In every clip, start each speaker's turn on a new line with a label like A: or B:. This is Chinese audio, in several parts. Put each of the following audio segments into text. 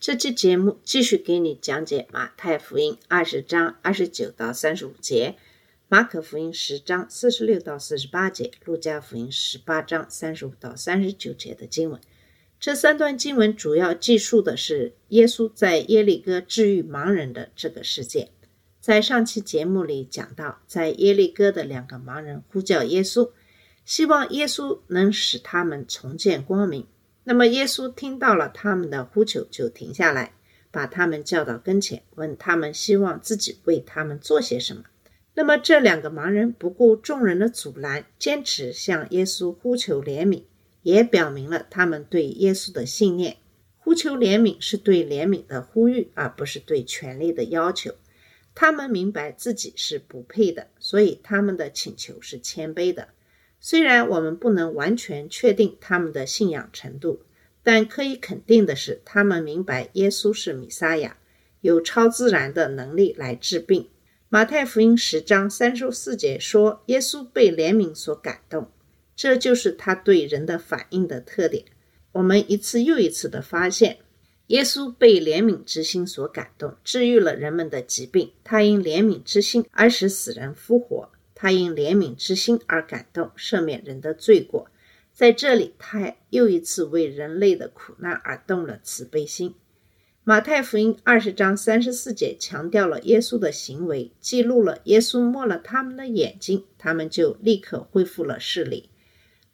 A: 这期节目继续给你讲解马太福音二十章二十九到三十五节，马可福音十章四十六到四十八节，路加福音十八章三十五到三十九节的经文。这三段经文主要记述的是耶稣在耶利哥治愈盲人的这个事件。在上期节目里讲到，在耶利哥的两个盲人呼叫耶稣，希望耶稣能使他们重见光明。那么耶稣听到了他们的呼求，就停下来，把他们叫到跟前，问他们希望自己为他们做些什么。那么这两个盲人不顾众人的阻拦，坚持向耶稣呼求怜悯，也表明了他们对耶稣的信念。呼求怜悯是对怜悯的呼吁，而不是对权力的要求。他们明白自己是不配的，所以他们的请求是谦卑的。虽然我们不能完全确定他们的信仰程度，但可以肯定的是，他们明白耶稣是弥撒亚，有超自然的能力来治病。马太福音十章三十四节说，耶稣被怜悯所感动，这就是他对人的反应的特点。我们一次又一次地发现，耶稣被怜悯之心所感动，治愈了人们的疾病。他因怜悯之心而使死人复活。他因怜悯之心而感动，赦免人的罪过。在这里，他又一次为人类的苦难而动了慈悲心。马太福音二十章三十四节强调了耶稣的行为，记录了耶稣摸了他们的眼睛，他们就立刻恢复了视力。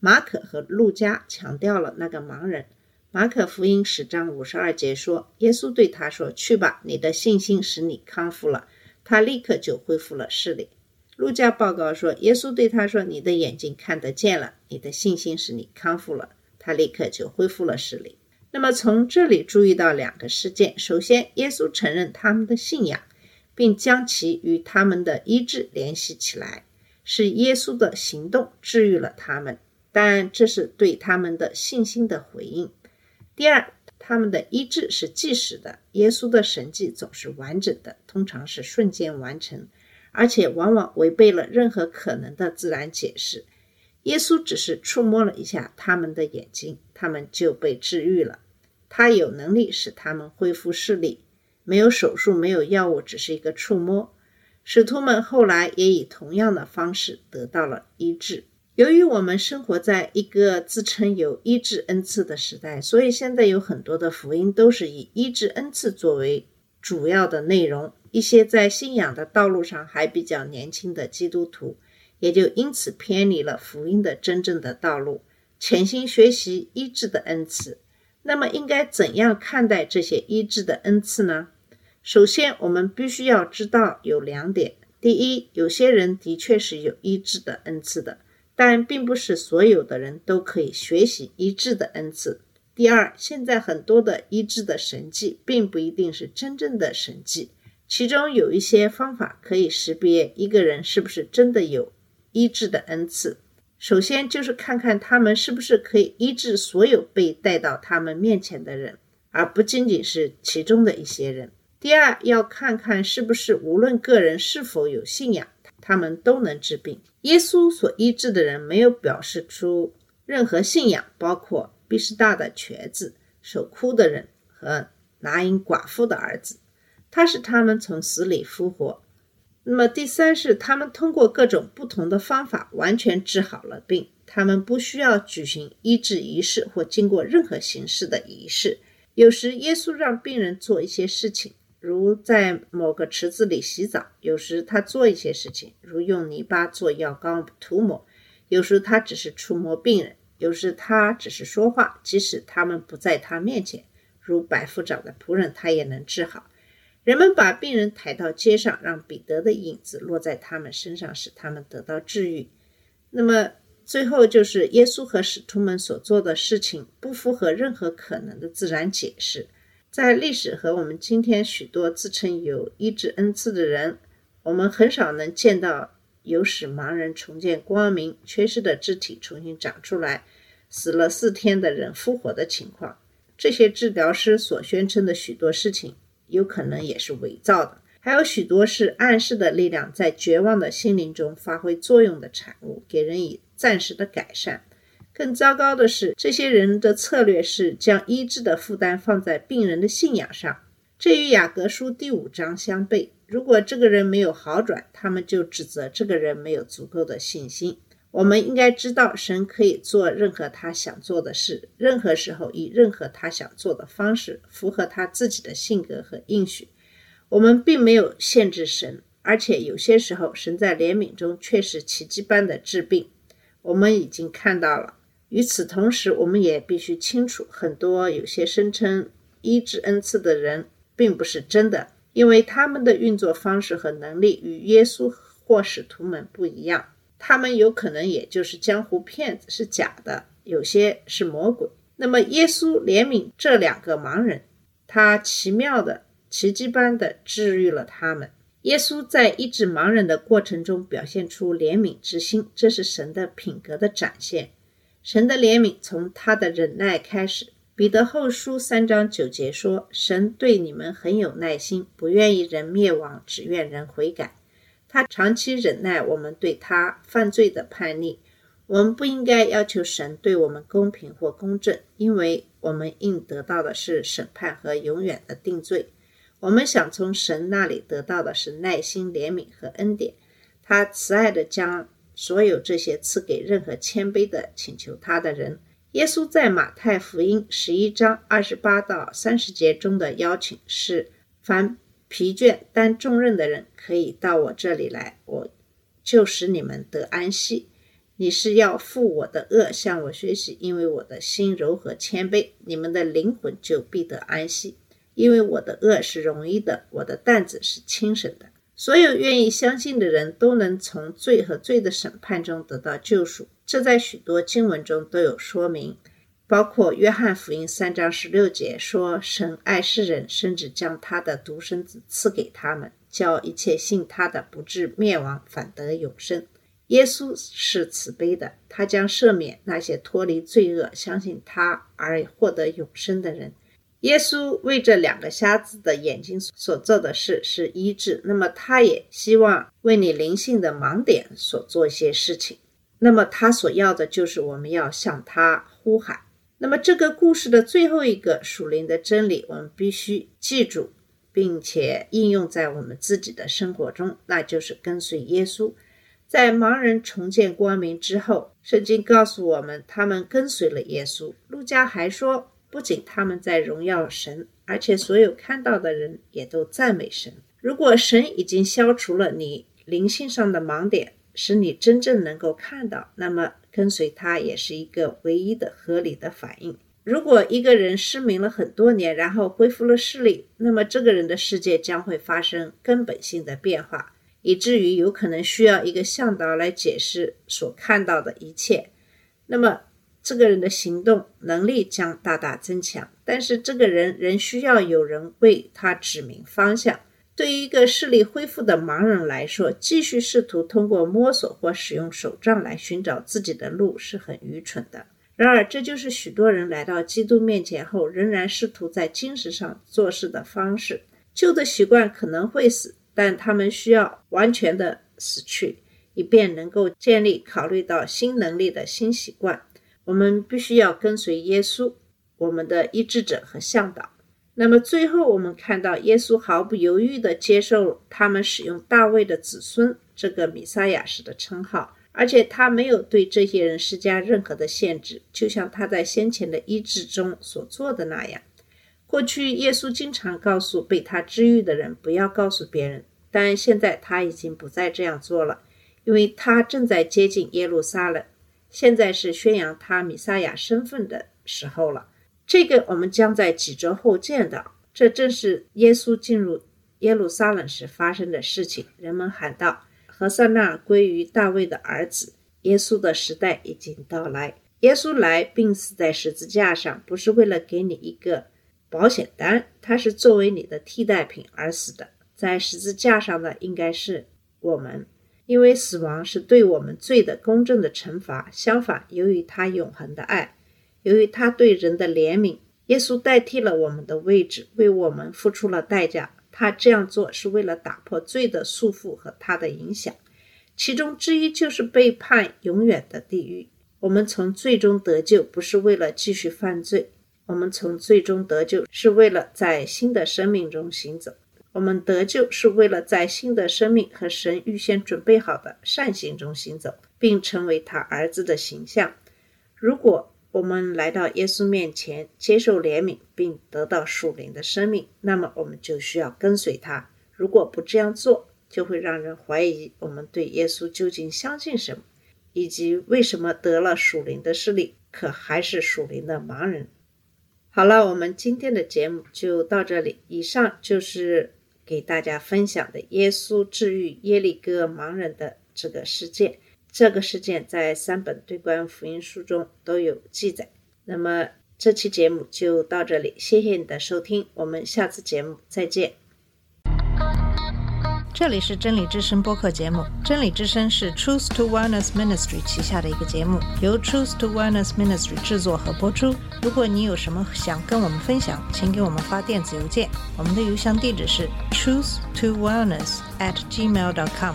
A: 马可和路加强调了那个盲人。马可福音十章五十二节说，耶稣对他说：“去吧，你的信心使你康复了。”他立刻就恢复了视力。路加报告说，耶稣对他说：“你的眼睛看得见了，你的信心使你康复了。”他立刻就恢复了视力。那么从这里注意到两个事件：首先，耶稣承认他们的信仰，并将其与他们的医治联系起来，是耶稣的行动治愈了他们，但这是对他们的信心的回应。第二，他们的医治是即时的，耶稣的神迹总是完整的，通常是瞬间完成。而且往往违背了任何可能的自然解释。耶稣只是触摸了一下他们的眼睛，他们就被治愈了。他有能力使他们恢复视力，没有手术，没有药物，只是一个触摸。使徒们后来也以同样的方式得到了医治。由于我们生活在一个自称有医治恩赐的时代，所以现在有很多的福音都是以医治恩赐作为主要的内容。一些在信仰的道路上还比较年轻的基督徒，也就因此偏离了福音的真正的道路，潜心学习医治的恩赐。那么，应该怎样看待这些医治的恩赐呢？首先，我们必须要知道有两点：第一，有些人的确是有医治的恩赐的，但并不是所有的人都可以学习医治的恩赐；第二，现在很多的医治的神迹，并不一定是真正的神迹。其中有一些方法可以识别一个人是不是真的有医治的恩赐。首先就是看看他们是不是可以医治所有被带到他们面前的人，而不仅仅是其中的一些人。第二，要看看是不是无论个人是否有信仰，他们都能治病。耶稣所医治的人没有表示出任何信仰，包括毕士大的瘸子、手枯的人和拿因寡妇的儿子。他使他们从死里复活。那么第三是，他们通过各种不同的方法完全治好了病。他们不需要举行医治仪式或经过任何形式的仪式。有时耶稣让病人做一些事情，如在某个池子里洗澡；有时他做一些事情，如用泥巴做药膏涂抹；有时他只是触摸病人；有时他只是说话，即使他们不在他面前，如百夫长的仆人，他也能治好。人们把病人抬到街上，让彼得的影子落在他们身上，使他们得到治愈。那么最后就是耶稣和使徒们所做的事情不符合任何可能的自然解释。在历史和我们今天许多自称有医治恩赐的人，我们很少能见到有使盲人重见光明、缺失的肢体重新长出来、死了四天的人复活的情况。这些治疗师所宣称的许多事情，有可能也是伪造的。还有许多是暗示的力量在绝望的心灵中发挥作用的产物，给人以暂时的改善。更糟糕的是，这些人的策略是将医治的负担放在病人的信仰上，这与雅各书第五章相悖。如果这个人没有好转，他们就指责这个人没有足够的信心。我们应该知道，神可以做任何他想做的事，任何时候以任何他想做的方式，符合他自己的性格和应许。我们并没有限制神，而且有些时候，神在怜悯中却是奇迹般的治病。我们已经看到了。与此同时，我们也必须清楚，很多有些声称医治恩赐的人并不是真的，因为他们的运作方式和能力与耶稣或使徒们不一样。他们有可能也就是江湖骗子，是假的，有些是魔鬼。那么，耶稣怜悯这两个盲人，他奇妙的、奇迹般的治愈了他们。耶稣在医治盲人的过程中表现出怜悯之心，这是神的品格的展现。神的怜悯从他的忍耐开始。彼得后书三章九节说：“神对你们很有耐心，不愿意人灭亡，只愿人悔改。他长期忍耐我们对他犯罪的叛逆。我们不应该要求神对我们公平或公正，因为我们应得到的是审判和永远的定罪。我们想从神那里得到的是耐心、怜悯和恩典。他慈爱的将。”所有这些赐给任何谦卑的请求他的人。耶稣在马太福音十一章二十八到三十节中的邀请是：凡疲倦担重任的人，可以到我这里来，我就使你们得安息。你是要负我的恶，向我学习，因为我的心柔和谦卑，你们的灵魂就必得安息。因为我的恶是容易的，我的担子是轻省的。所有愿意相信的人都能从罪和罪的审判中得到救赎，这在许多经文中都有说明，包括约翰福音三章十六节说：“神爱世人，甚至将他的独生子赐给他们，叫一切信他的不至灭亡，反得永生。”耶稣是慈悲的，他将赦免那些脱离罪恶、相信他而获得永生的人。耶稣为这两个瞎子的眼睛所做的事是医治，那么他也希望为你灵性的盲点所做一些事情。那么他所要的就是我们要向他呼喊。那么这个故事的最后一个属灵的真理，我们必须记住，并且应用在我们自己的生活中，那就是跟随耶稣。在盲人重见光明之后，圣经告诉我们，他们跟随了耶稣。路加还说。不仅他们在荣耀神，而且所有看到的人也都赞美神。如果神已经消除了你灵性上的盲点，使你真正能够看到，那么跟随他也是一个唯一的合理的反应。如果一个人失明了很多年，然后恢复了视力，那么这个人的世界将会发生根本性的变化，以至于有可能需要一个向导来解释所看到的一切。那么。这个人的行动能力将大大增强，但是这个人仍需要有人为他指明方向。对于一个视力恢复的盲人来说，继续试图通过摸索或使用手杖来寻找自己的路是很愚蠢的。然而，这就是许多人来到基督面前后，仍然试图在精神上做事的方式。旧的习惯可能会死，但他们需要完全的死去，以便能够建立考虑到新能力的新习惯。我们必须要跟随耶稣，我们的医治者和向导。那么最后，我们看到耶稣毫不犹豫地接受他们使用大卫的子孙这个弥撒亚式的称号，而且他没有对这些人施加任何的限制，就像他在先前的医治中所做的那样。过去，耶稣经常告诉被他治愈的人不要告诉别人，但现在他已经不再这样做了，因为他正在接近耶路撒冷。现在是宣扬他米撒亚身份的时候了。这个我们将在几周后见到。这正是耶稣进入耶路撒冷时发生的事情。人们喊道：“何塞纳归于大卫的儿子。”耶稣的时代已经到来。耶稣来并死在十字架上，不是为了给你一个保险单，它是作为你的替代品而死的。在十字架上的应该是我们，因为死亡是对我们罪的公正的惩罚。相反，由于他永恒的爱，由于他对人的怜悯，耶稣代替了我们的位置，为我们付出了代价。他这样做是为了打破罪的束缚和他的影响，其中之一就是被判永远的地狱。我们从最终得救，不是为了继续犯罪；我们从最终得救，是为了在新的生命中行走。我们得救是为了在新的生命和神预先准备好的善行中行走，并成为他儿子的形象。如果我们来到耶稣面前，接受怜悯，并得到属灵的生命，那么我们就需要跟随他。如果不这样做，就会让人怀疑我们对耶稣究竟相信什么，以及为什么得了属灵的视力，可还是属灵的盲人。好了，我们今天的节目就到这里。以上就是给大家分享的耶稣治愈耶利哥盲人的这个事件。这个事件在三本对观福音书中都有记载。那么这期节目就到这里，谢谢你的收听，我们下次节目再见。
B: 这里是真理之声播客节目，真理之声是 Truth to Wellness Ministry 旗下的一个节目，由 Truth to Wellness Ministry 制作和播出。如果你有什么想跟我们分享，请给我们发电子邮件，我们的邮箱地址是 truth to wellness at gmail dot com。